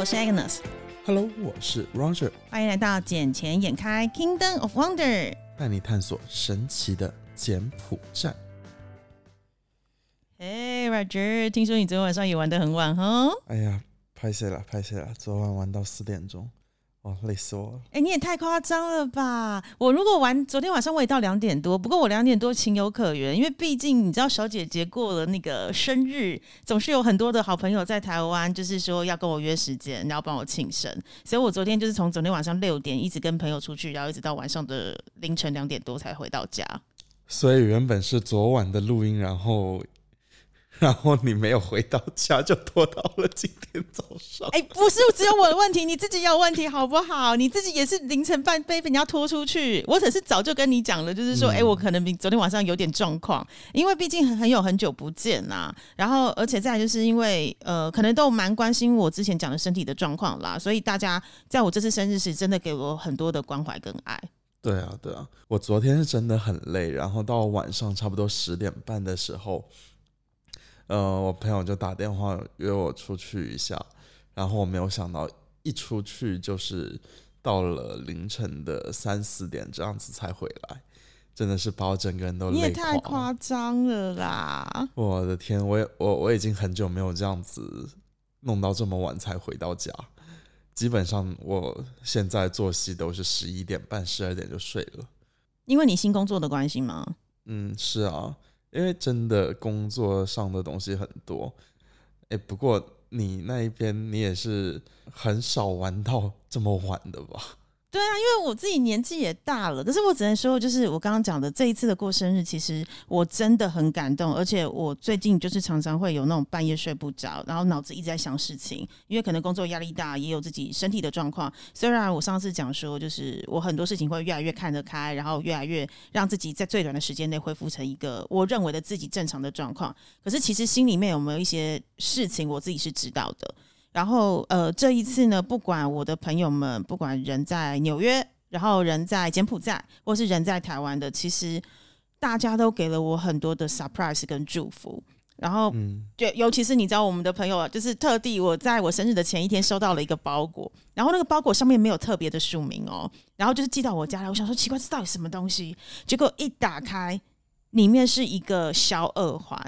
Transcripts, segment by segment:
我是 Agnes。Hello，我是 Roger。欢迎来到《捡钱眼开 Kingdom of Wonder》，带你探索神奇的柬埔寨。Hey Roger，听说你昨天晚上也玩得很晚哈？哎呀，拍谁了？拍谁了？昨晚玩到四点钟。哦，累死我了！哎，你也太夸张了吧！我如果玩昨天晚上我也到两点多，不过我两点多情有可原，因为毕竟你知道小姐姐过了那个生日，总是有很多的好朋友在台湾，就是说要跟我约时间，然后帮我庆生，所以我昨天就是从昨天晚上六点一直跟朋友出去，然后一直到晚上的凌晨两点多才回到家。所以原本是昨晚的录音，然后。然后你没有回到家，就拖到了今天早上。哎，不是只有我的问题，你自己也有问题，好不好？你自己也是凌晨半被人家拖出去。我可是早就跟你讲了，就是说，哎，我可能比昨天晚上有点状况，因为毕竟很很有很久不见呐。然后，而且再就是因为呃，可能都蛮关心我之前讲的身体的状况啦，所以大家在我这次生日时，真的给我很多的关怀跟爱。对啊，对啊，我昨天是真的很累，然后到晚上差不多十点半的时候。呃，我朋友就打电话约我出去一下，然后我没有想到一出去就是到了凌晨的三四点这样子才回来，真的是把我整个人都累你也太夸张了啦！我的天，我也我我已经很久没有这样子弄到这么晚才回到家，基本上我现在作息都是十一点半、十二点就睡了。因为你新工作的关系吗？嗯，是啊。因为真的工作上的东西很多，哎，不过你那一边你也是很少玩到这么晚的吧？对啊，因为我自己年纪也大了，可是我只能说，就是我刚刚讲的这一次的过生日，其实我真的很感动，而且我最近就是常常会有那种半夜睡不着，然后脑子一直在想事情，因为可能工作压力大，也有自己身体的状况。虽然我上次讲说，就是我很多事情会越来越看得开，然后越来越让自己在最短的时间内恢复成一个我认为的自己正常的状况，可是其实心里面有没有一些事情，我自己是知道的。然后，呃，这一次呢，不管我的朋友们，不管人在纽约，然后人在柬埔寨，或是人在台湾的，其实大家都给了我很多的 surprise 跟祝福。然后，就尤其是你知道，我们的朋友啊，就是特地我在我生日的前一天收到了一个包裹，然后那个包裹上面没有特别的署名哦，然后就是寄到我家来。我想说，奇怪，这到底什么东西？结果一打开，里面是一个小耳环。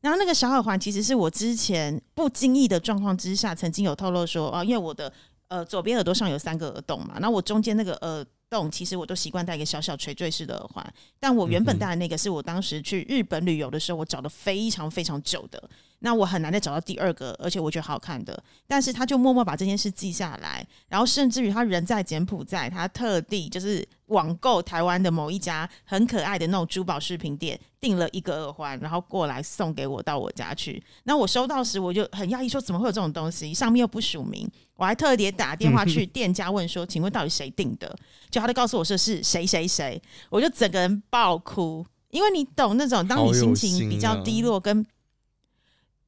然后那个小耳环其实是我之前不经意的状况之下，曾经有透露说，哦，因为我的呃左边耳朵上有三个耳洞嘛，那我中间那个耳洞其实我都习惯戴一个小小垂坠式的耳环，但我原本戴的那个是我当时去日本旅游的时候，我找的非常非常久的。那我很难再找到第二个，而且我觉得好看的。但是他就默默把这件事记下来，然后甚至于他人在柬埔寨，他特地就是网购台湾的某一家很可爱的那种珠宝饰品店，订了一个耳环，然后过来送给我到我家去。那我收到时我就很讶异，说怎么会有这种东西？上面又不署名，我还特别打电话 去店家问说，请问到底谁订的？就他就告诉我说是谁谁谁，我就整个人爆哭，因为你懂那种当你心情比较低落跟。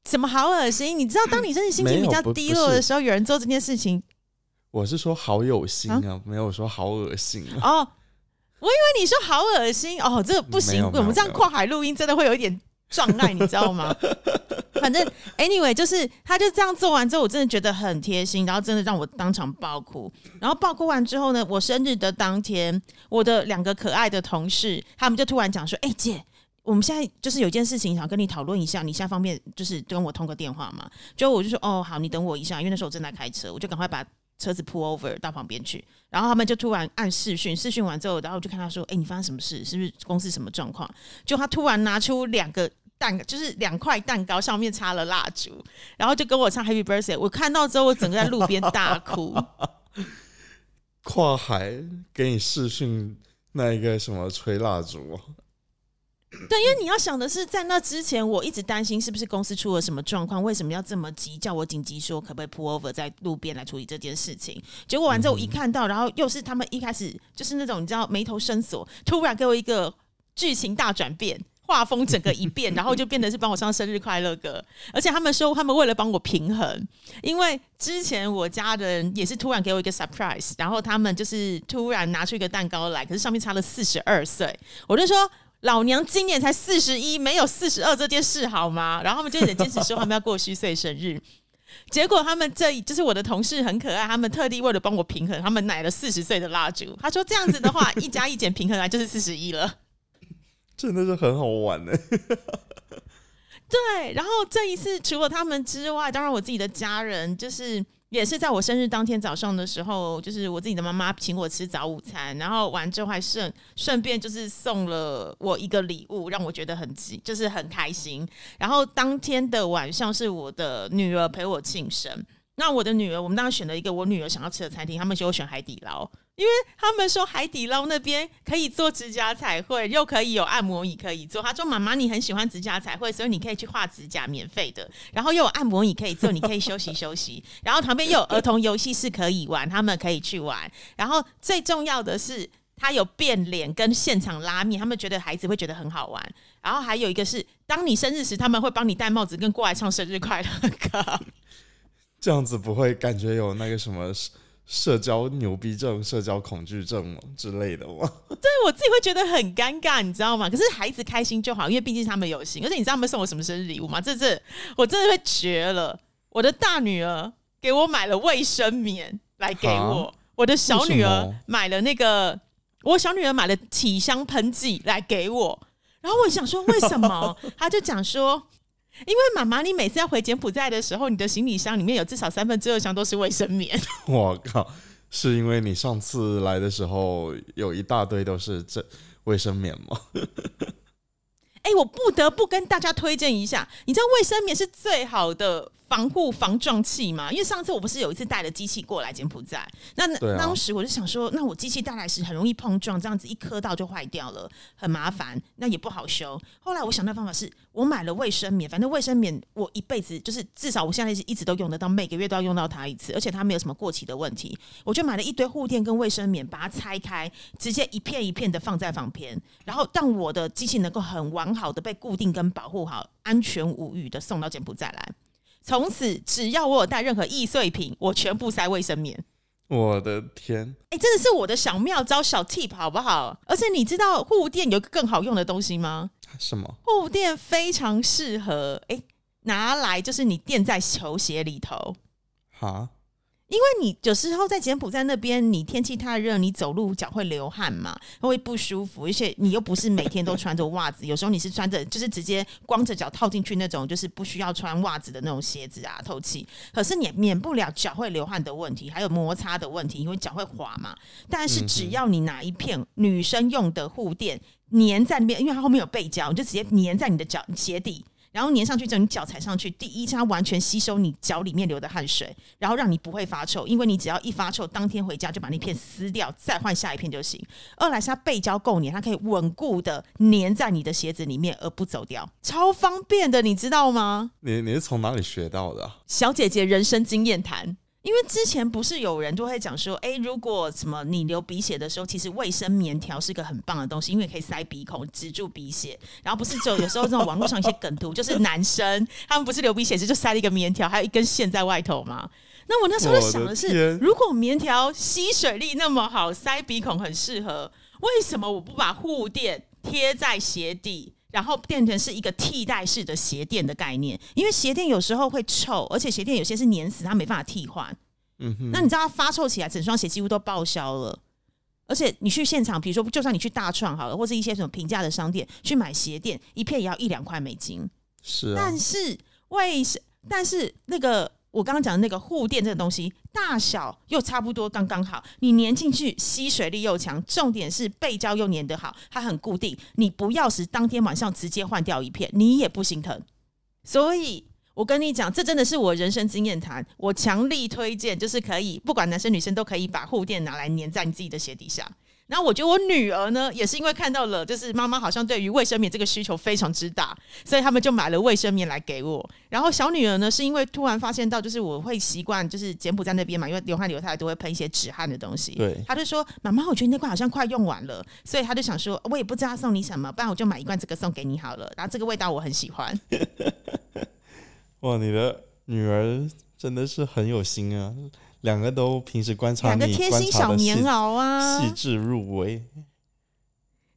怎么好恶心？你知道，当你真的心情比较低落的时候，有人做这件事情，我是说好有心啊，没有说好恶心啊哦。我以为你说好恶心哦，这个不行，我们这样跨海录音真的会有一点障碍，你知道吗？反正 anyway，就是他就这样做完之后，我真的觉得很贴心，然后真的让我当场爆哭。然后爆哭完之后呢，我生日的当天，我的两个可爱的同事，他们就突然讲说：“哎，姐。”我们现在就是有件事情想跟你讨论一下，你现在方便就是跟我通个电话吗？就我就说哦好，你等我一下，因为那时候我正在开车，我就赶快把车子 pull over 到旁边去。然后他们就突然按视讯，视讯完之后，然后我就看他说：“哎，你发生什么事？是不是公司什么状况？”就他突然拿出两个蛋，就是两块蛋糕，上面插了蜡烛，然后就跟我唱 Happy Birthday。我看到之后，我整个在路边大哭。跨海给你视讯那一个什么吹蜡烛？对，因为你要想的是，在那之前，我一直担心是不是公司出了什么状况，为什么要这么急，叫我紧急说可不可以 pull over 在路边来处理这件事情。结果完之后，我一看到，然后又是他们一开始就是那种你知道眉头深锁，突然给我一个剧情大转变，画风整个一变，然后就变得是帮我唱生日快乐歌。而且他们说，他们为了帮我平衡，因为之前我家人也是突然给我一个 surprise，然后他们就是突然拿出一个蛋糕来，可是上面插了四十二岁，我就说。老娘今年才四十一，没有四十二这件事好吗？然后他们就一直坚持说他们要过虚岁生日。结果他们这就是我的同事很可爱，他们特地为了帮我平衡，他们买了四十岁的蜡烛。他说这样子的话，一加一减平衡来就是四十一了。真的是很好玩呢。对，然后这一次除了他们之外，当然我自己的家人就是也是在我生日当天早上的时候，就是我自己的妈妈请我吃早午餐，然后完之后还顺顺便就是送了我一个礼物，让我觉得很值，就是很开心。然后当天的晚上是我的女儿陪我庆生，那我的女儿我们当时选了一个我女儿想要吃的餐厅，他们就选海底捞。因为他们说海底捞那边可以做指甲彩绘，又可以有按摩椅可以做。他说：“妈妈，你很喜欢指甲彩绘，所以你可以去画指甲，免费的。然后又有按摩椅可以做，你可以休息休息。然后旁边又有儿童游戏室可以玩，他们可以去玩。然后最重要的是，他有变脸跟现场拉面，他们觉得孩子会觉得很好玩。然后还有一个是，当你生日时，他们会帮你戴帽子跟过来唱生日快乐歌。这样子不会感觉有那个什么？”社交牛逼症、社交恐惧症之类的吗？对我自己会觉得很尴尬，你知道吗？可是孩子开心就好，因为毕竟他们有心。而且你知道他们送我什么生日礼物吗？这次我真的会绝了！我的大女儿给我买了卫生棉来给我，我的小女儿买了那个，我小女儿买了体香喷剂来给我。然后我想说，为什么？他就讲说。因为妈妈，你每次要回柬埔寨的时候，你的行李箱里面有至少三分之二箱都是卫生棉。我靠，是因为你上次来的时候有一大堆都是这卫生棉吗？哎，我不得不跟大家推荐一下，你知道卫生棉是最好的。防护防撞器嘛，因为上次我不是有一次带了机器过来柬埔寨，那当时我就想说，那我机器带来时很容易碰撞，这样子一磕到就坏掉了，很麻烦，那也不好修。后来我想到方法是，我买了卫生棉，反正卫生棉我一辈子就是至少我现在是一直都用得到，每个月都要用到它一次，而且它没有什么过期的问题。我就买了一堆护垫跟卫生棉，把它拆开，直接一片一片的放在旁边，然后让我的机器能够很完好的被固定跟保护好，安全无虞的送到柬埔寨来。从此，只要我有带任何易碎品，我全部塞卫生棉。我的天！哎，真的是我的小妙招、小 tip，好不好？而且你知道护垫有个更好用的东西吗？什么？护垫非常适合，哎，拿来就是你垫在球鞋里头。哈？因为你有时候在柬埔寨那边，你天气太热，你走路脚会流汗嘛，会不舒服。而且你又不是每天都穿着袜子，有时候你是穿着就是直接光着脚套进去那种，就是不需要穿袜子的那种鞋子啊，透气。可是你免不了脚会流汗的问题，还有摩擦的问题，因为脚会滑嘛。但是只要你拿一片女生用的护垫粘在那边，因为它后面有背胶，你就直接粘在你的脚鞋底。然后粘上去之后，你脚踩上去，第一，它完全吸收你脚里面流的汗水，然后让你不会发臭，因为你只要一发臭，当天回家就把那片撕掉，再换下一片就行。二来是它背胶够粘，它可以稳固的粘在你的鞋子里面而不走掉，超方便的，你知道吗？你你是从哪里学到的？小姐姐人生经验谈。因为之前不是有人就会讲说，哎，如果什么你流鼻血的时候，其实卫生棉条是个很棒的东西，因为可以塞鼻孔止住鼻血。然后不是就有有时候这种网络上一些梗图，就是男生他们不是流鼻血时就塞了一个棉条，还有一根线在外头吗？那我那时候想的是，如果棉条吸水力那么好，塞鼻孔很适合，为什么我不把护垫贴在鞋底？然后变成是一个替代式的鞋垫的概念，因为鞋垫有时候会臭，而且鞋垫有些是粘死，它没办法替换。嗯哼，那你知道它发臭起来，整双鞋几乎都报销了。而且你去现场，比如说，就算你去大创好了，或者一些什么平价的商店去买鞋垫，一片也要一两块美金。是，但是为什？但是那个。我刚刚讲的那个护垫这个东西，大小又差不多刚刚好，你粘进去吸水力又强，重点是背胶又粘得好，它很固定。你不要时当天晚上直接换掉一片，你也不心疼。所以我跟你讲，这真的是我人生经验谈，我强力推荐，就是可以不管男生女生都可以把护垫拿来粘在你自己的鞋底下。然后我觉得我女儿呢，也是因为看到了，就是妈妈好像对于卫生棉这个需求非常之大，所以他们就买了卫生棉来给我。然后小女儿呢，是因为突然发现到，就是我会习惯，就是柬埔寨那边嘛，因为流汗流太多会喷一些止汗的东西。对，她就说：“妈妈，我觉得那罐好像快用完了。”所以她就想说：“我也不知道送你什么，不然我就买一罐这个送给你好了。”然后这个味道我很喜欢。哇，你的女儿真的是很有心啊！两个都平时观察两个贴心小棉袄啊，细致入微。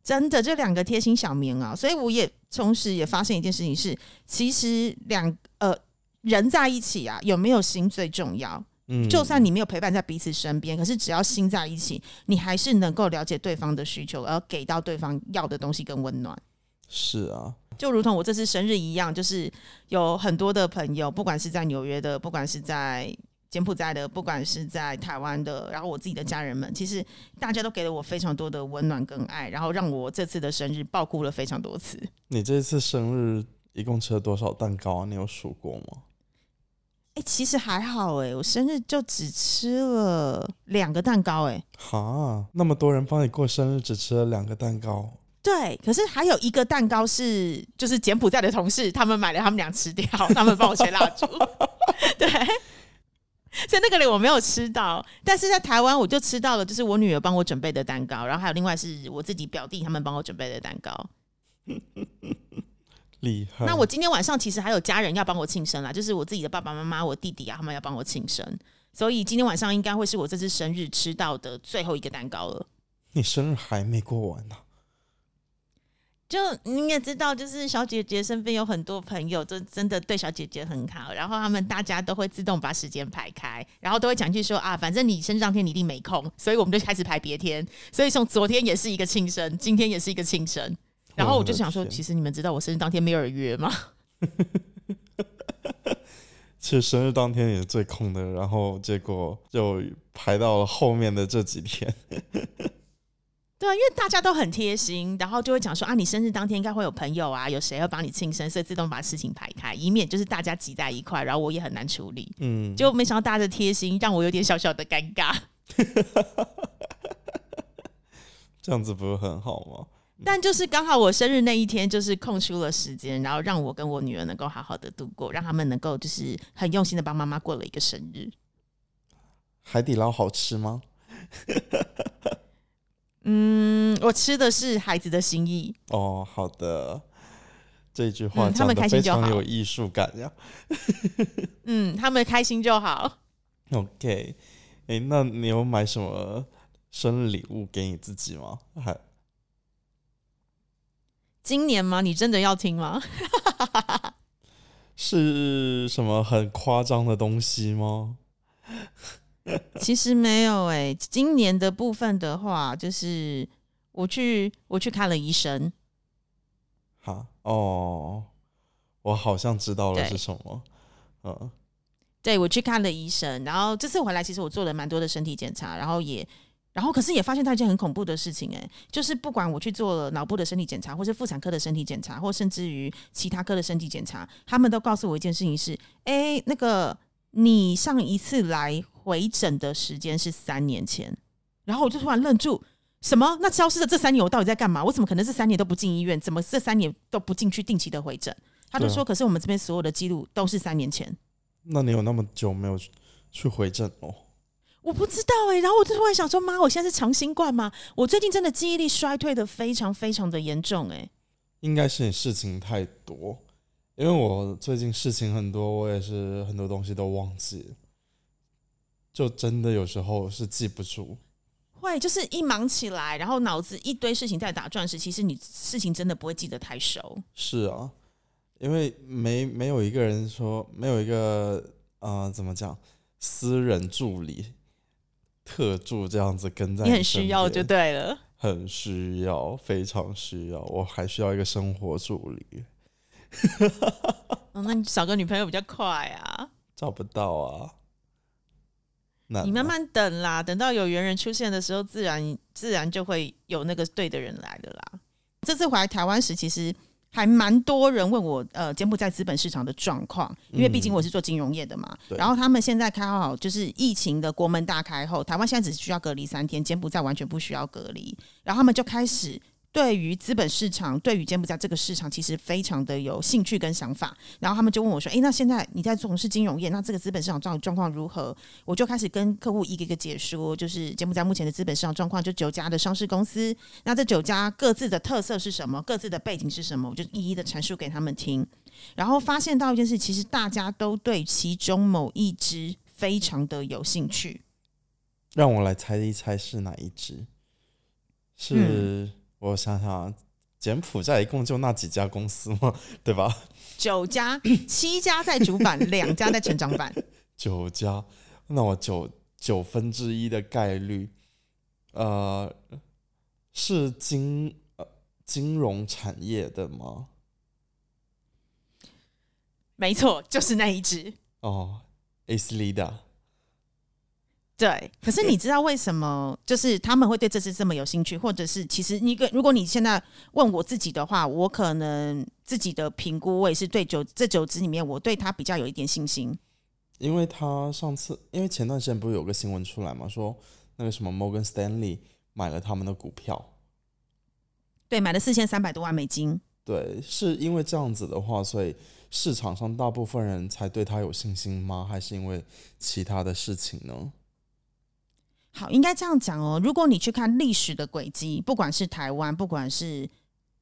真的，这两个贴心小棉袄，所以我也同时也发现一件事情是，其实两呃人在一起啊，有没有心最重要。嗯，就算你没有陪伴在彼此身边，可是只要心在一起，你还是能够了解对方的需求，而给到对方要的东西跟温暖。是啊，就如同我这次生日一样，就是有很多的朋友，不管是在纽约的，不管是在柬埔寨的，不管是在台湾的，然后我自己的家人们，其实大家都给了我非常多的温暖跟爱，然后让我这次的生日爆哭了非常多次。你这次生日一共吃了多少蛋糕啊？你有数过吗？哎、其实还好哎、我生日就只吃了两个蛋糕哎、哈，那么多人帮你过生日，只吃了两个蛋糕，对，可是还有一个蛋糕是，就是柬埔寨的同事他们买了，他们俩吃掉，他们帮我吹蜡烛。对，所以那个里我没有吃到，但是在台湾我就吃到了，就是我女儿帮我准备的蛋糕，然后还有另外是我自己表弟他们帮我准备的蛋糕。厉害。那我今天晚上其实还有家人要帮我庆生啦，就是我自己的爸爸妈妈、我弟弟啊，他们要帮我庆生，所以今天晚上应该会是我这次生日吃到的最后一个蛋糕了。你生日还没过完呢、就你也知道，就是小姐姐身边有很多朋友，就真的对小姐姐很好，然后他们大家都会自动把时间排开，然后都会讲句说啊，反正你生日当天你一定没空，所以我们就开始排别天。所以从昨天也是一个庆生，今天也是一个庆生，然后我就想说，其实你们知道我生日当天没有人约吗？其实生日当天也是最空的，然后结果就排到了后面的这几天。对啊，因为大家都很贴心，然后就会讲说啊，你生日当天应该会有朋友啊，有谁要帮你庆生，所以自动把事情排开，以免就是大家挤在一块，然后我也很难处理。嗯，就没想到大家的贴心，让我有点小小的尴尬。这样子不是很好吗？但就是刚好我生日那一天，就是空出了时间，然后让我跟我女儿能够好好的度过，让他们能够就是很用心的帮妈妈过了一个生日。海底捞好吃吗？嗯，我吃的是孩子的心意，哦，好的。这句话嗯他们讲的非开心就好常有艺术感呀。嗯，他们开心就好。OK，哎、那你有买什么生日礼物给你自己吗？还今年吗？你真的要听吗？是什么很夸张的东西吗？其实没有诶、今年的部分的话，就是我去我去看了医生，好哦，我好像知道了是什么。嗯，对我去看了医生，然后这次回来，其实我做了蛮多的身体检查，然后也，然后可是也发现到一件很恐怖的事情、哎，就是不管我去做了脑部的身体检查，或是妇产科的身体检查，或甚至于其他科的身体检查，他们都告诉我一件事情是，哎，那个你上一次来回诊的时间是三年前，然后我就突然愣住。什么？那消失的这三年我到底在干嘛？我怎么可能这三年都不进医院？怎么这三年都不进去定期的回诊？他就说：“可是我们这边所有的记录都是三年前。”那你有那么久没有去去回诊哦？我不知道哎、然后我就突然想说，妈，我现在是长新冠吗？我最近真的记忆力衰退的非常非常的严重哎、应该是你事情太多，因为我最近事情很多，我也是很多东西都忘记了，就真的有时候是记不住。会就是一忙起来，然后脑子一堆事情在打转时，其实你事情真的不会记得太熟。是啊，因为没没有一个人说，没有一个呃，怎么讲，私人助理、特助这样子跟在你很需要就边对了。很需要，非常需要。我还需要一个生活助理，嗯，那你找个女朋友比较快啊。找不到啊。你慢慢等啦，等到有缘人出现的时候，自然自然就会有那个对的人来的啦。这次回来台湾时，其实还蛮多人问我，呃，柬埔寨资本市场的状况，因为毕竟我是做金融业的嘛。对然后他们现在开好，就是疫情的国门大开后，台湾现在只需要隔离三天，柬埔寨完全不需要隔离，然后他们就开始。对于资本市场，对于柬埔寨这个市场，其实非常的有兴趣跟想法。然后他们就问我说：“诶，那现在你在从事金融业，那这个资本市场状状况如何？”我就开始跟客户一个一个解说，就是柬埔寨目前的资本市场状况，就九家的上市公司，那这九家各自的特色是什么，各自的背景是什么，我就一一的阐述给他们听。然后发现到一件事，其实大家都对其中某一支非常的有兴趣。让我来猜一猜是哪一只？是、嗯我想想啊，柬埔寨一共就那几家公司吗？对吧？九家，七家在主板，两家在成长板。九家，那我九九分之一的概率，呃，是金呃金融产业的吗？没错，就是那一只。哦，Ace Leader。对，可是你知道为什么就是他们会对这只这么有兴趣，或者是其实你个如果你现在问我自己的话，我可能自己的评估，我也是对九这九只里面，我对他比较有一点信心。因为他上次，因为前段时间不是有个新闻出来嘛，说那个什么 Morgan Stanley 买了他们的股票，对，买了四千三百多万美金。对，是因为这样子的话，所以市场上大部分人才对他有信心吗？还是因为其他的事情呢？好，应该这样讲哦。如果你去看历史的轨迹，不管是台湾，不管是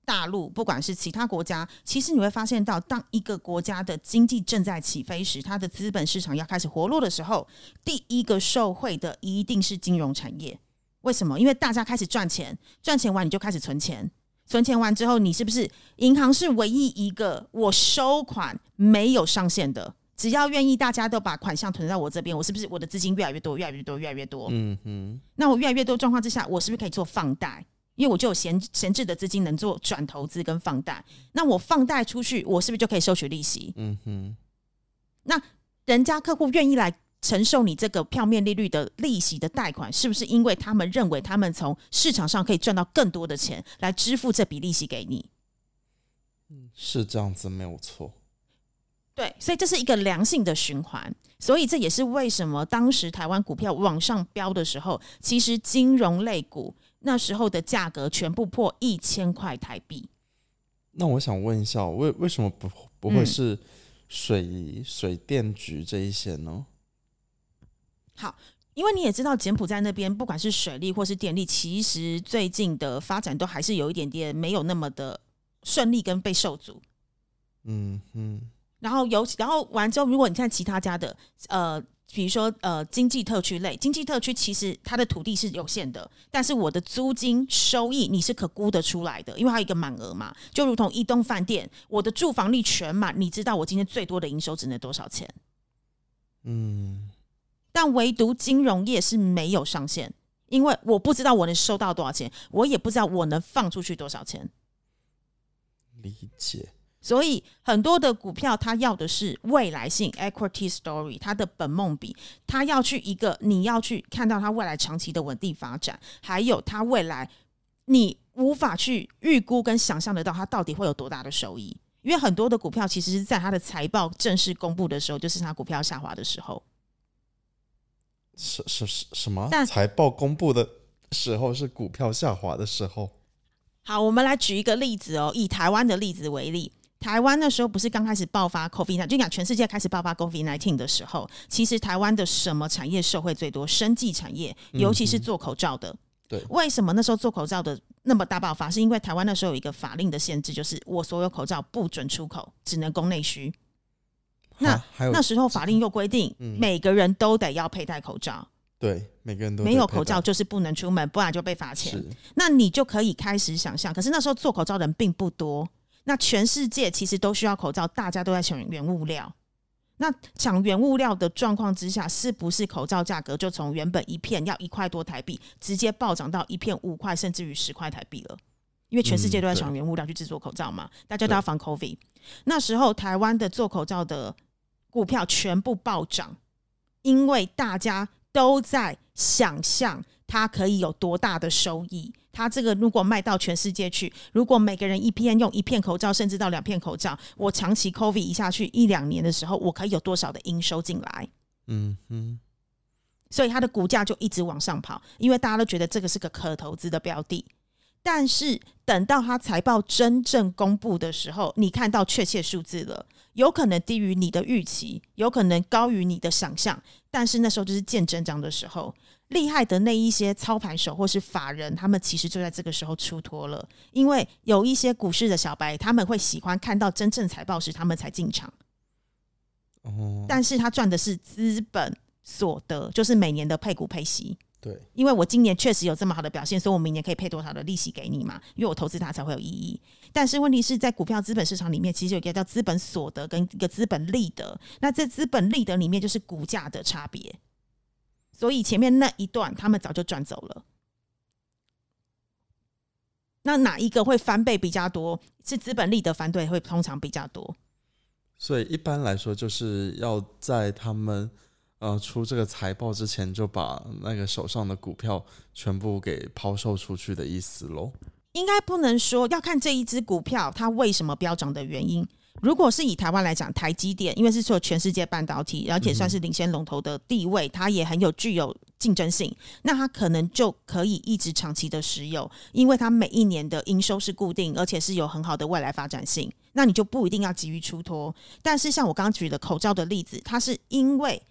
大陆，不管是其他国家，其实你会发现到，当一个国家的经济正在起飞时，它的资本市场要开始活络的时候，第一个受惠的一定是金融产业。为什么？因为大家开始赚钱，赚钱完你就开始存钱，存钱完之后，你是不是银行是唯一一个我收款没有上限的？只要愿意，大家都把款项存在我这边，我是不是我的资金越来越多，越来越多，越来越多？嗯哼。那我越来越多状况之下，我是不是可以做放贷？因为我就有闲闲置的资金能做转投资跟放贷。那我放贷出去，我是不是就可以收取利息？嗯哼。那人家客户愿意来承受你这个票面利率的利息的贷款，是不是因为他们认为他们从市场上可以赚到更多的钱来支付这笔利息给你？嗯，是这样子，没有错。对，所以这是一个良性的循环，所以这也是为什么当时台湾股票往上飙的时候，其实金融类股那时候的价格全部破一千块台币。那我想问一下，为为什么不不会是水水电局这一些呢？好，因为你也知道柬埔寨那边不管是水利或是电力，其实最近的发展都还是有一点点没有那么的顺利跟被受阻。嗯嗯。然后尤其，然后完之后，如果你看其他家的，呃，比如说呃，经济特区类，经济特区其实它的土地是有限的，但是我的租金收益你是可估得出来的，因为它有一个满额嘛，就如同一栋饭店，我的住房率全满，你知道我今天最多的营收只能多少钱？嗯，但唯独金融业是没有上限，因为我不知道我能收到多少钱，我也不知道我能放出去多少钱。理解。所以很多的股票，它要的是未来性 （equity story），它的本梦比，它要去一个你要去看到它未来长期的稳定发展，还有它未来你无法去预估跟想象得到它到底会有多大的收益。因为很多的股票其实是在它的财报正式公布的时候，就是它股票下滑的时候。什什什什么？但财报公布的时候是股票下滑的时候。好，我们来举一个例子哦，以台湾的例子为例。台湾那时候不是刚开始爆发 COVID 就讲全世界开始爆发 COVID nineteen 的时候，其实台湾的什么产业受惠最多？生技产业，尤其是做口罩的。对，为什么那时候做口罩的那么大爆发？是因为台湾那时候有一个法令的限制，就是我所有口罩不准出口，只能供内需。那那时候法令又规定，每个人都得要佩戴口罩。对，每个人都没有口罩就是不能出门，不然就被罚钱。那你就可以开始想象，可是那时候做口罩的人并不多。那全世界其实都需要口罩，大家都在抢原物料。那抢原物料的状况之下，是不是口罩价格就从原本一片要一块多台币，直接暴涨到一片五块，甚至于十块台币了？因为全世界都在抢原物料去制作口罩嘛，大家都要防 COVID。那时候台湾的做口罩的股票全部暴涨，因为大家都在想象它可以有多大的收益。他这个如果卖到全世界去，如果每个人一片用一片口罩，甚至到两片口罩，我长期 COVID 一下去一两年的时候，我可以有多少的营收进来？嗯嗯，所以它的股价就一直往上跑，因为大家都觉得这个是个可投资的标的。但是等到它财报真正公布的时候，你看到确切数字了，有可能低于你的预期，有可能高于你的想象，但是那时候就是见真章的时候。厉害的那一些操盘手或是法人，他们其实就在这个时候出脱了，因为有一些股市的小白，他们会喜欢看到真正财报时，他们才进场。哦，但是他赚的是资本所得，就是每年的配股配息。对，因为我今年确实有这么好的表现，所以我明年可以配多少的利息给你嘛？因为我投资它才会有意义。但是问题是在股票资本市场里面，其实有一个叫资本所得跟一个资本利得。那这资本利得里面就是股价的差别。所以前面那一段他们早就赚走了。那哪一个会翻倍比较多？是资本利得翻倍会通常比较多。所以一般来说，就是要在他们。呃，出这个财报之前就把那个手上的股票全部给抛售出去的意思喽？应该不能说，要看这一只股票它为什么飙涨的原因。如果是以台湾来讲，台积电因为是做全世界半导体，而且算是领先龙头的地位，它也很有具有竞争性，那它可能就可以一直长期的持有，因为它每一年的营收是固定，而且是有很好的未来发展性，那你就不一定要急于出脱。但是像我刚刚举的口罩的例子，它是因为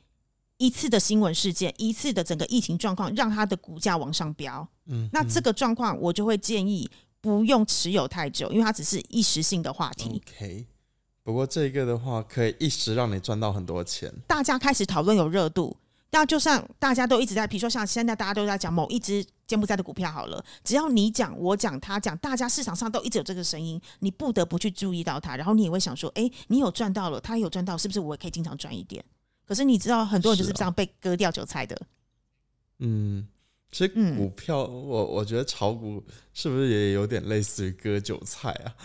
一次的新闻事件，一次的整个疫情状况，让它的股价往上飙。嗯，那这个状况，我就会建议不用持有太久，因为它只是一时性的话题。OK，不过这个的话，可以一时让你赚到很多钱。大家开始讨论有热度，那就像大家都一直在，比如说像现在大家都在讲某一只柬埔寨的股票好了，只要你讲，我讲，他讲，大家市场上都一直有这个声音，你不得不去注意到它，然后你也会想说，哎，你有赚到了，他有赚到，是不是我也可以经常赚一点？可是你知道，很多人就是这样被割掉韭菜的。嗯，其实股票，我我觉得炒股是不是也有点类似于割韭菜啊？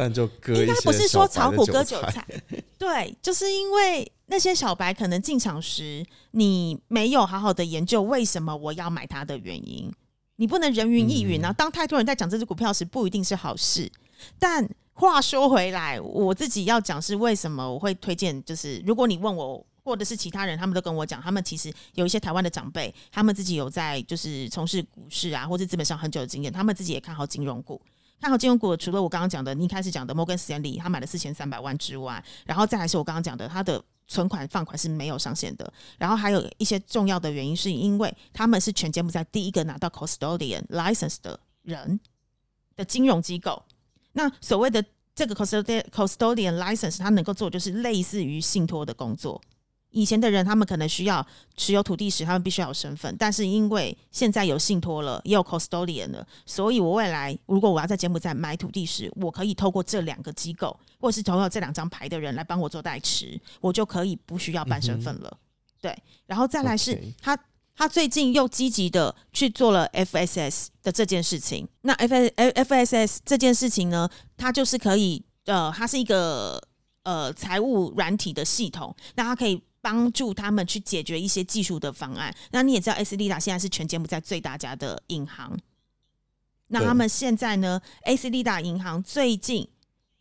但就割应该不是说炒股割韭菜，对，就是因为那些小白可能进场时，你没有好好的研究为什么我要买它的原因，你不能人云亦云啊。当太多人在讲这只股票时，不一定是好事。但话说回来，我自己要讲是为什么我会推荐，就是如果你问我。或者是其他人，他们都跟我讲，他们其实有一些台湾的长辈，他们自己有在就是从事股市啊，或者资本上很久的经验，他们自己也看好金融股。看好金融股，除了我刚刚讲的，你一开始讲的摩根斯坦利，他买了四千三百万之外，然后再来是我刚刚讲的，他的存款放款是没有上限的。然后还有一些重要的原因，是因为他们是全柬埔寨第一个拿到 custodian license 的人的金融机构。那所谓的这个 custodian custodian license，它能够做就是类似于信托的工作。以前的人，他们可能需要持有土地时，他们必须要有身份。但是因为现在有信托了，也有 custodian 了，所以我未来如果我要在柬埔寨买土地时，我可以透过这两个机构，或是投到这两张牌的人来帮我做代持，我就可以不需要办身份了。对，然后再来是他，他最近又积极的去做了 FSS 的这件事情。那 F F S S 这件事情呢，它就是可以，呃，它是一个呃财务软体的系统，那它可以。帮助他们去解决一些技术的方案。那你也知道，AC 利达现在是全柬埔寨最大家的银行。那他们现在呢？AC 利达银行最近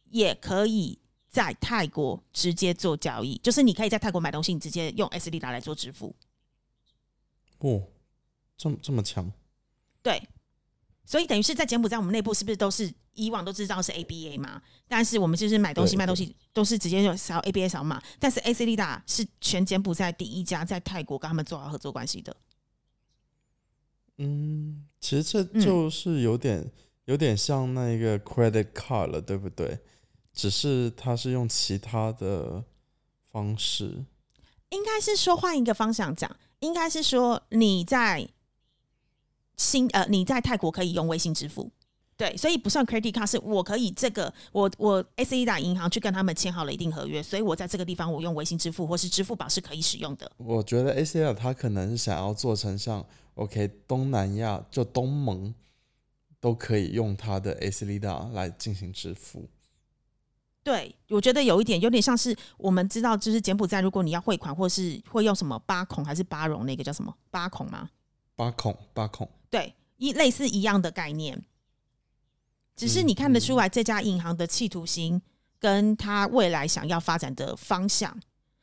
也可以在泰国直接做交易，就是你可以在泰国买东西，你直接用 AC 利达来做支付。哦，这么这么强？对。所以等于是在柬埔寨，我们内部是不是都是以往都知道是 ABA 嘛？但是我们就是买东西卖东西都是直接用扫 ABA 扫码。但是 AC 利达是全柬埔寨第一家在泰国跟他们做好合作关系的。嗯，其实这就是有点有点像那个 credit card 了，对不对？只是它是用其他的方式。应该是说换一个方向讲，应该是说你在。新呃，你在泰国可以用微信支付，对，所以不算 credit card，是我可以这个我我 S E 打银行去跟他们签好了一定合约，所以我在这个地方我用微信支付或是支付宝是可以使用的。我觉得 S A 他可能是想要做成像 OK 东南亚就东盟都可以用他的 S E 打来进行支付。对，我觉得有一点有点像是我们知道，就是柬埔寨如果你要汇款或是会用什么八孔还是八融那个叫什么八孔吗？八孔八孔。对，一类似一样的概念，只是你看得出来这家银行的企图心，跟他未来想要发展的方向。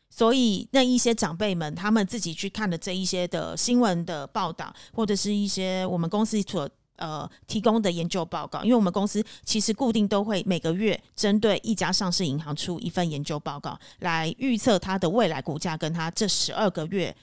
所以那一些长辈们，他们自己去看的这一些的新闻的报道，或者是一些我们公司所呃提供的研究报告，因为我们公司其实固定都会每个月针对一家上市银行出一份研究报告，来预测它的未来股价，跟它这十二个月。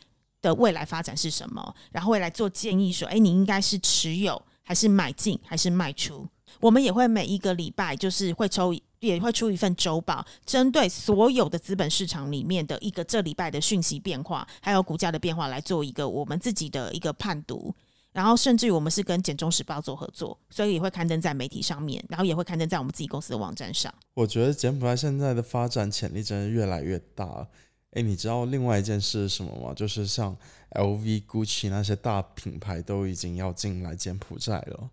的未来发展是什么？然后会来做建议，说：“哎，你应该是持有，还是买进，还是卖出？”我们也会每一个礼拜就是会抽也会出一份周报，针对所有的资本市场里面的一个这礼拜的讯息变化，还有股价的变化，来做一个我们自己的一个判读。然后，甚至于我们是跟《简中时报》做合作，所以也会刊登在媒体上面，然后也会刊登在我们自己公司的网站上。我觉得柬埔寨现在的发展潜力真的越来越大。哎，你知道另外一件事是什么吗？就是像 LV、GUCCI 那些大品牌都已经要进来柬埔寨了。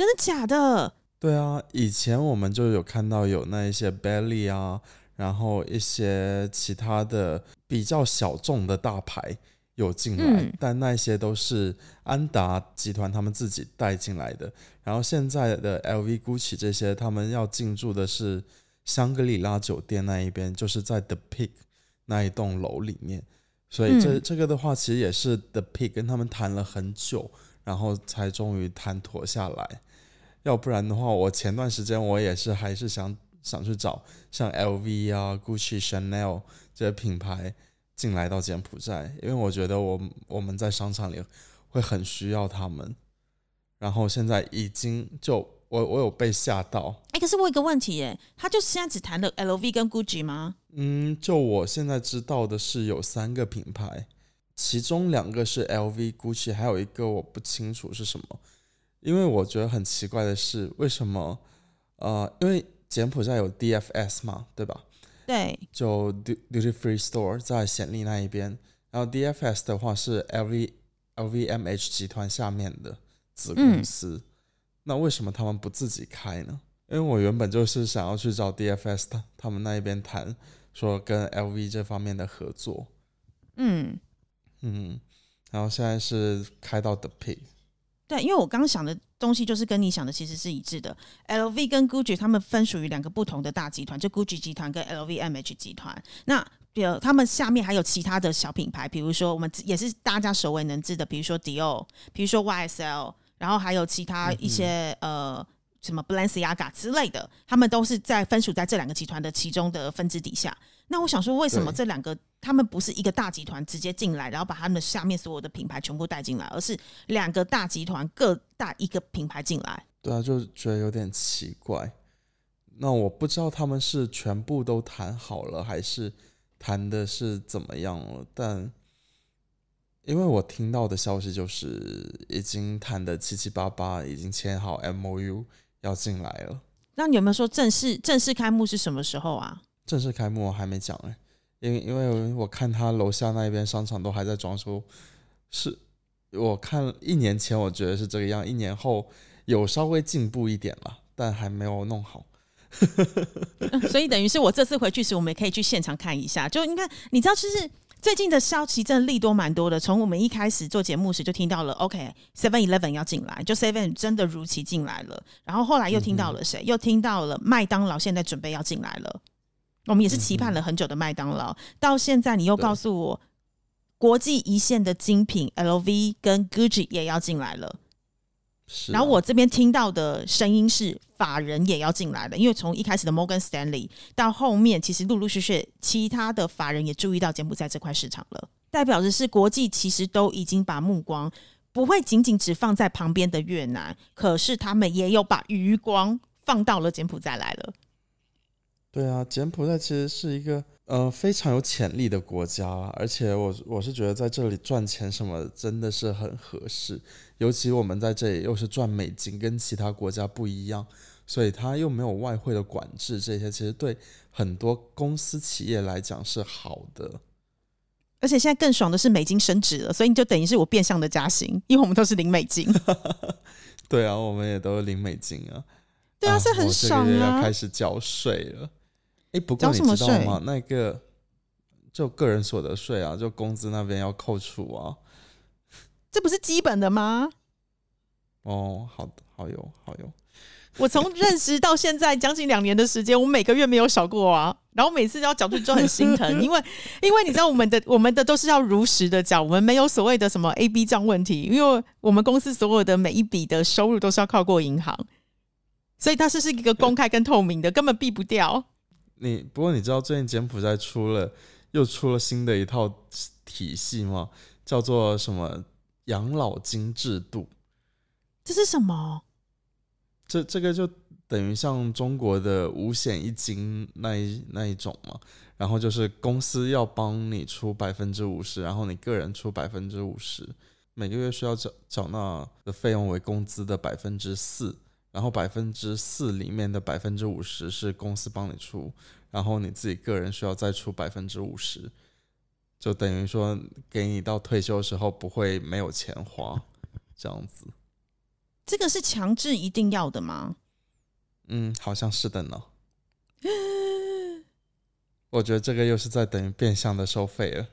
真的假的？对啊，以前我们就有看到有那一些 Belly 啊，然后一些其他的比较小众的大牌。有进来，但那些都是安达集团他们自己带进来的。然后现在的 LV、GUCCI 这些，他们要进驻的是香格里拉酒店那一边，就是在 The Peak 那一栋楼里面。所以这这个的话，其实也是 The Peak 跟他们谈了很久，然后才终于谈妥下来。要不然的话，我前段时间我也是还是想想去找像 LV 啊、GUCCI、Chanel 这些品牌。进来到柬埔寨，因为我觉得我我们在商场里会很需要他们，然后现在已经就我我有被吓到。哎，可是我有个问题，耶，他就现在只谈了 LV 跟 GUCCI 吗？嗯，就我现在知道的是有三个品牌，其中两个是 LV、GUCCI，还有一个我不清楚是什么。因为我觉得很奇怪的是，为什么？呃，因为柬埔寨有 DFS 嘛，对吧？对，就 Duty Free Store 在暹粒那一边，然后 DFS 的话是 LV LVMH 集团下面的子公司。那为什么他们不自己开呢？因为我原本就是想要去找 DFS 他他们那一边谈，说跟 LV 这方面的合作。嗯嗯，然后现在是开到 The P。对，因为我刚刚想的东西就是跟你想的其实是一致的。LV 跟 GUCCI 他们分属于两个不同的大集团，就 GUCCI 集团跟 LVMH 集团。那比如他们下面还有其他的小品牌，比如说我们也是大家熟为能知的，比如说 Dior，比如说 YSL，然后还有其他一些呃什么 Balenciaga 之类的，他们都是在分属在这两个集团的其中的分支底下。那我想说，为什么这两个他们不是一个大集团直接进来，然后把他们下面所有的品牌全部带进来，而是两个大集团各带一个品牌进来？对啊，就觉得有点奇怪。那我不知道他们是全部都谈好了，还是谈的是怎么样了？但因为我听到的消息就是已经谈的七七八八，已经签好 M O U 要进来了。那你有没有说正式正式开幕是什么时候啊？正式开幕我还没讲哎，因为因为我看他楼下那一边商场都还在装修，是我看一年前我觉得是这个样，一年后有稍微进步一点了，但还没有弄好。所以等于是我这次回去时，我们也可以去现场看一下。就你看你知道，其实最近的消息真的利多蛮多的。从我们一开始做节目时就听到了，OK Seven Eleven 要进来，就 Seven 真的如期进来了。然后后来又听到了谁？又听到了麦当劳现在准备要进来了。我们也是期盼了很久的麦当劳，到现在你又告诉我，国际一线的精品 LV 跟 GUCCI 也要进来了。是。然后我这边听到的声音是，法人也要进来了，因为从一开始的 Morgan Stanley 到后面，其实陆陆续续其他的法人也注意到柬埔寨这块市场了，代表的是国际其实都已经把目光不会仅仅只放在旁边的越南，可是他们也有把余光放到了柬埔寨来了。对啊，柬埔寨其实是一个呃非常有潜力的国家，而且我我是觉得在这里赚钱什么真的是很合适，尤其我们在这里又是赚美金，跟其他国家不一样，所以它又没有外汇的管制，这些其实对很多公司企业来讲是好的。而且现在更爽的是美金升值了，所以你就等于是我变相的加薪，因为我们都是零美金。对啊，我们也都是零美金啊。对啊，是很爽啊！要开始缴税了。哎，不过你知道吗？那个就个人所得税啊，就工资那边要扣除啊，这不是基本的吗？哦，好的，好有好有。我从认识到现在将近两年的时间，我每个月没有少过啊。然后每次要缴税就很心疼，因为因为你知道我们的我们的都是要如实的缴，我们没有所谓的什么 A B 账问题，因为我们公司所有的每一笔的收入都是要靠过银行，所以它是是一个公开跟透明的，根本避不掉。你不过你知道最近柬埔寨出了又出了新的一套体系吗？叫做什么养老金制度？这是什么？这这个就等于像中国的五险一金那一那一种嘛，然后就是公司要帮你出百分之五十，然后你个人出百分之五十，每个月需要缴缴纳的费用为工资的百分之四，然后百分之四里面的百分之五十是公司帮你出，然后你自己个人需要再出百分之五十，就等于说给你到退休时候不会没有钱花，这样子。这个是强制一定要的吗？嗯，好像是的呢。我觉得这个又是在等于变相的收费了。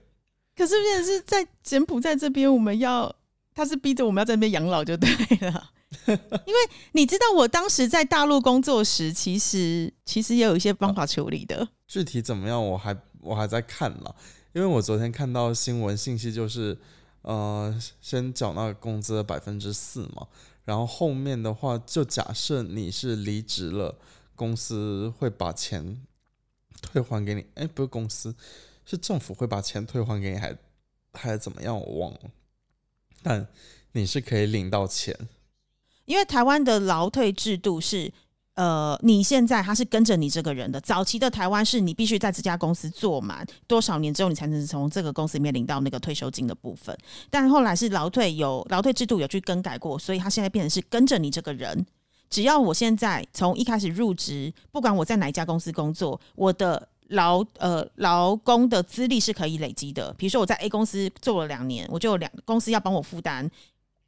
可是变成是在柬埔寨这边，我们要他是逼着我们要在那边养老就对了。因为你知道，我当时在大陆工作时，其实其实也有一些方法处理的。具体怎么样，我还我还在看呢。因为我昨天看到新闻信息，就是呃，先缴纳工资的百分之四嘛，然后后面的话，就假设你是离职了，公司会把钱退还给你。哎，不是公司，是政府会把钱退还给你，还还怎么样？我忘了。但你是可以领到钱。因为台湾的劳退制度是，呃，你现在他是跟着你这个人的。早期的台湾是你必须在这家公司做满多少年之后，你才能从这个公司里面领到那个退休金的部分。但后来是劳退有劳退制度有去更改过，所以他现在变成是跟着你这个人。只要我现在从一开始入职，不管我在哪一家公司工作，我的劳呃劳工的资历是可以累积的。比如说我在 A 公司做了两年，我就两公司要帮我负担。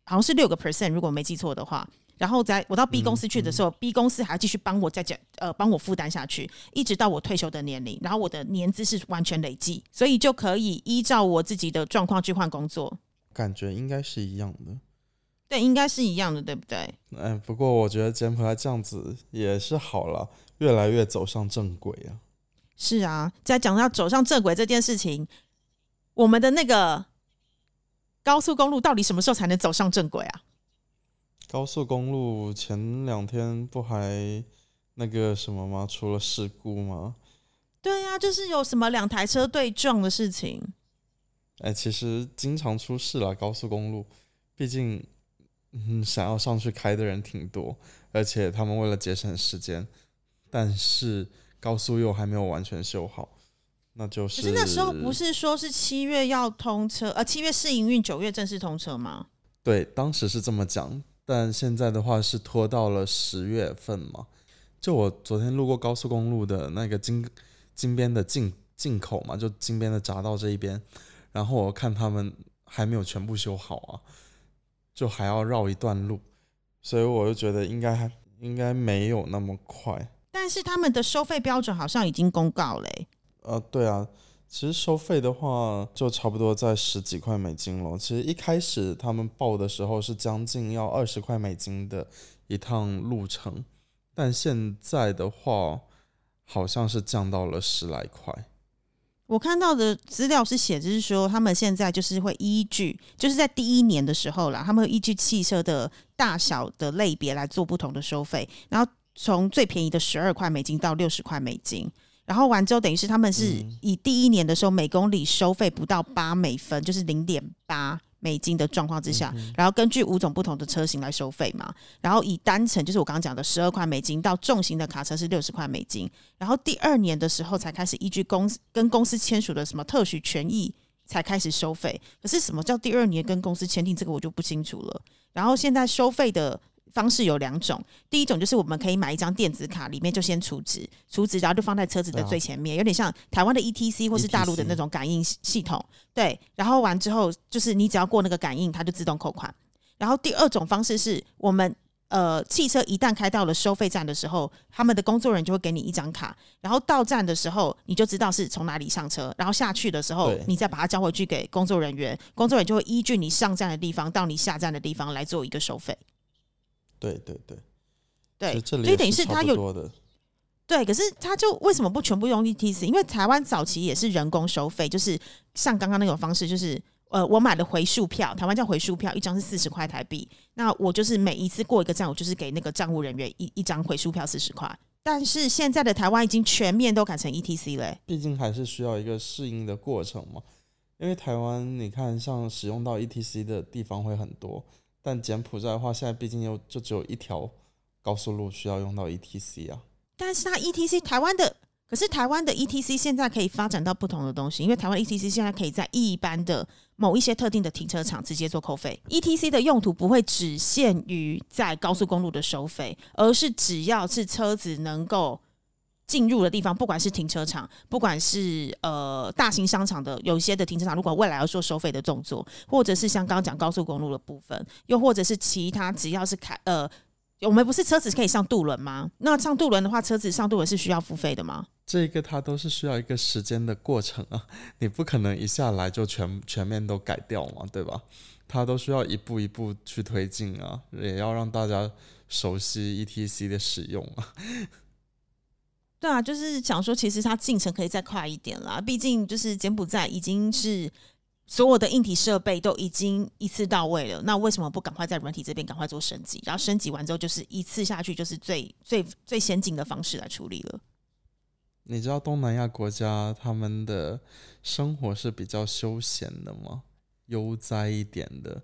好像是六个 percent，如果没记错的话。然后在我到 B 公司去的时候，B 公司还要继续帮我再讲，呃，帮我负担下去，一直到我退休的年龄。然后我的年资是完全累计，所以就可以依照我自己的状况去换工作。感觉应该是一样的。对，应该是一样的，对不对？哎，不过我觉得柬埔寨这样子也是好了，越来越走上正轨啊。是啊，在讲到走上正轨这件事情，我们的那个。高速公路到底什么时候才能走上正轨啊？高速公路前两天不还那个什么吗？出了事故吗？对呀，就是有什么两台车对撞的事情。哎，其实经常出事了，高速公路，毕竟嗯，想要上去开的人挺多，而且他们为了节省时间，但是高速又还没有完全修好。那就是，可是那时候不是说是七月要通车，呃，七月试营运，九月正式通车吗？对，当时是这么讲，但现在的话是拖到了十月份嘛。就我昨天路过高速公路的那个金金边的进进口嘛，就金边的匝道这一边，然后我看他们还没有全部修好啊，就还要绕一段路，所以我就觉得应该还应该没有那么快。但是他们的收费标准好像已经公告嘞。呃，对啊，其实收费的话就差不多在十几块美金了。其实一开始他们报的时候是将近要二十块美金的一趟路程，但现在的话好像是降到了十来块。我看到的资料是写，就是说他们现在就是会依据，就是在第一年的时候啦，他们会依据汽车的大小的类别来做不同的收费，然后从最便宜的十二块美金到六十块美金。然后完之后，等于是他们是以第一年的时候每公里收费不到八美分，就是零点八美金的状况之下，然后根据五种不同的车型来收费嘛。然后以单程就是我刚刚讲的十二块美金到重型的卡车是六十块美金。然后第二年的时候才开始依据公司跟公司签署的什么特许权益才开始收费。可是什么叫第二年跟公司签订这个我就不清楚了。然后现在收费的。方式有两种，第一种就是我们可以买一张电子卡，里面就先储值，储值然后就放在车子的最前面，有点像台湾的 ETC 或是大陆的那种感应系统。对，然后完之后就是你只要过那个感应，它就自动扣款。然后第二种方式是我们呃汽车一旦开到了收费站的时候，他们的工作人员就会给你一张卡，然后到站的时候你就知道是从哪里上车，然后下去的时候你再把它交回去给工作人员，工作人员就会依据你上站的地方到你下站的地方来做一个收费。对对对，对，所以等于是他有对，可是他就为什么不全部用 ETC？因为台湾早期也是人工收费，就是像刚刚那种方式，就是呃，我买的回数票，台湾叫回数票，一张是四十块台币，那我就是每一次过一个站，我就是给那个账务人员一一张回数票四十块。但是现在的台湾已经全面都改成 ETC 了，毕竟还是需要一个适应的过程嘛。因为台湾你看，像使用到 ETC 的地方会很多。但柬埔寨的话，现在毕竟又就只有一条高速路需要用到 ETC 啊。但是它 ETC 台湾的，可是台湾的 ETC 现在可以发展到不同的东西，因为台湾 ETC 现在可以在一般的某一些特定的停车场直接做扣费。ETC 的用途不会只限于在高速公路的收费，而是只要是车子能够进入的地方，不管是停车场，不管是呃大型商场的有一些的停车场，如果未来要做收费的动作，或者是像刚刚讲高速公路的部分，又或者是其他只要是开呃。我们不是车子可以上渡轮吗？那上渡轮的话，车子上渡轮是需要付费的吗？这个它都是需要一个时间的过程啊，你不可能一下来就全全面都改掉嘛，对吧？它都需要一步一步去推进啊，也要让大家熟悉 ETC 的使用啊。对啊，就是想说，其实它进程可以再快一点啦，毕竟就是柬埔寨已经是。所有的硬体设备都已经一次到位了，那为什么不赶快在软体这边赶快做升级？然后升级完之后，就是一次下去就是最最最先进的方式来处理了。你知道东南亚国家他们的生活是比较休闲的吗？悠哉一点的，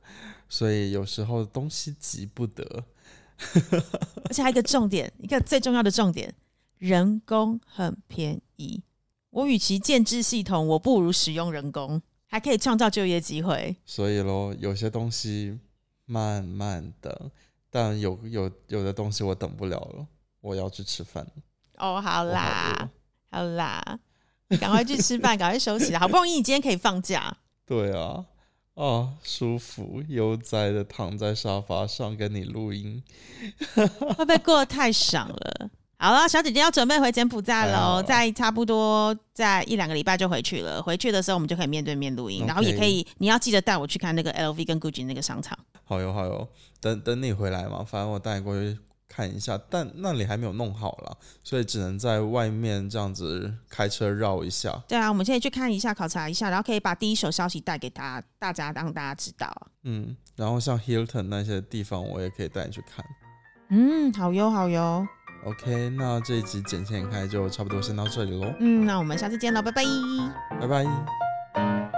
所以有时候东西急不得。而且还有一个重点，一个最重要的重点，人工很便宜。我与其建制系统，我不如使用人工。还可以创造就业机会，所以咯，有些东西慢慢等，但有有有的东西我等不了了，我要去吃饭。哦，好啦，好啦，赶快去吃饭，赶快休息啦！好不容易你今天可以放假，对啊，哦，舒服悠哉的躺在沙发上跟你录音，会不会过得太爽了？好了，小姐姐要准备回柬埔寨喽，在差不多在一两个礼拜就回去了。回去的时候，我们就可以面对面录音，然后也可以，你要记得带我去看那个 LV 跟 Gucci 那个商场。好哟，好哟，等等你回来嘛，反正我带你过去看一下，但那里还没有弄好了，所以只能在外面这样子开车绕一下。对啊，我们现在去看一下，考察一下，然后可以把第一手消息带给大家，大家让大家知道。嗯，然后像 Hilton 那些地方，我也可以带你去看。嗯，好哟，好哟。ok 那这一集剪切开就差不多先到这里喽嗯那我们下次见喽拜拜。拜拜。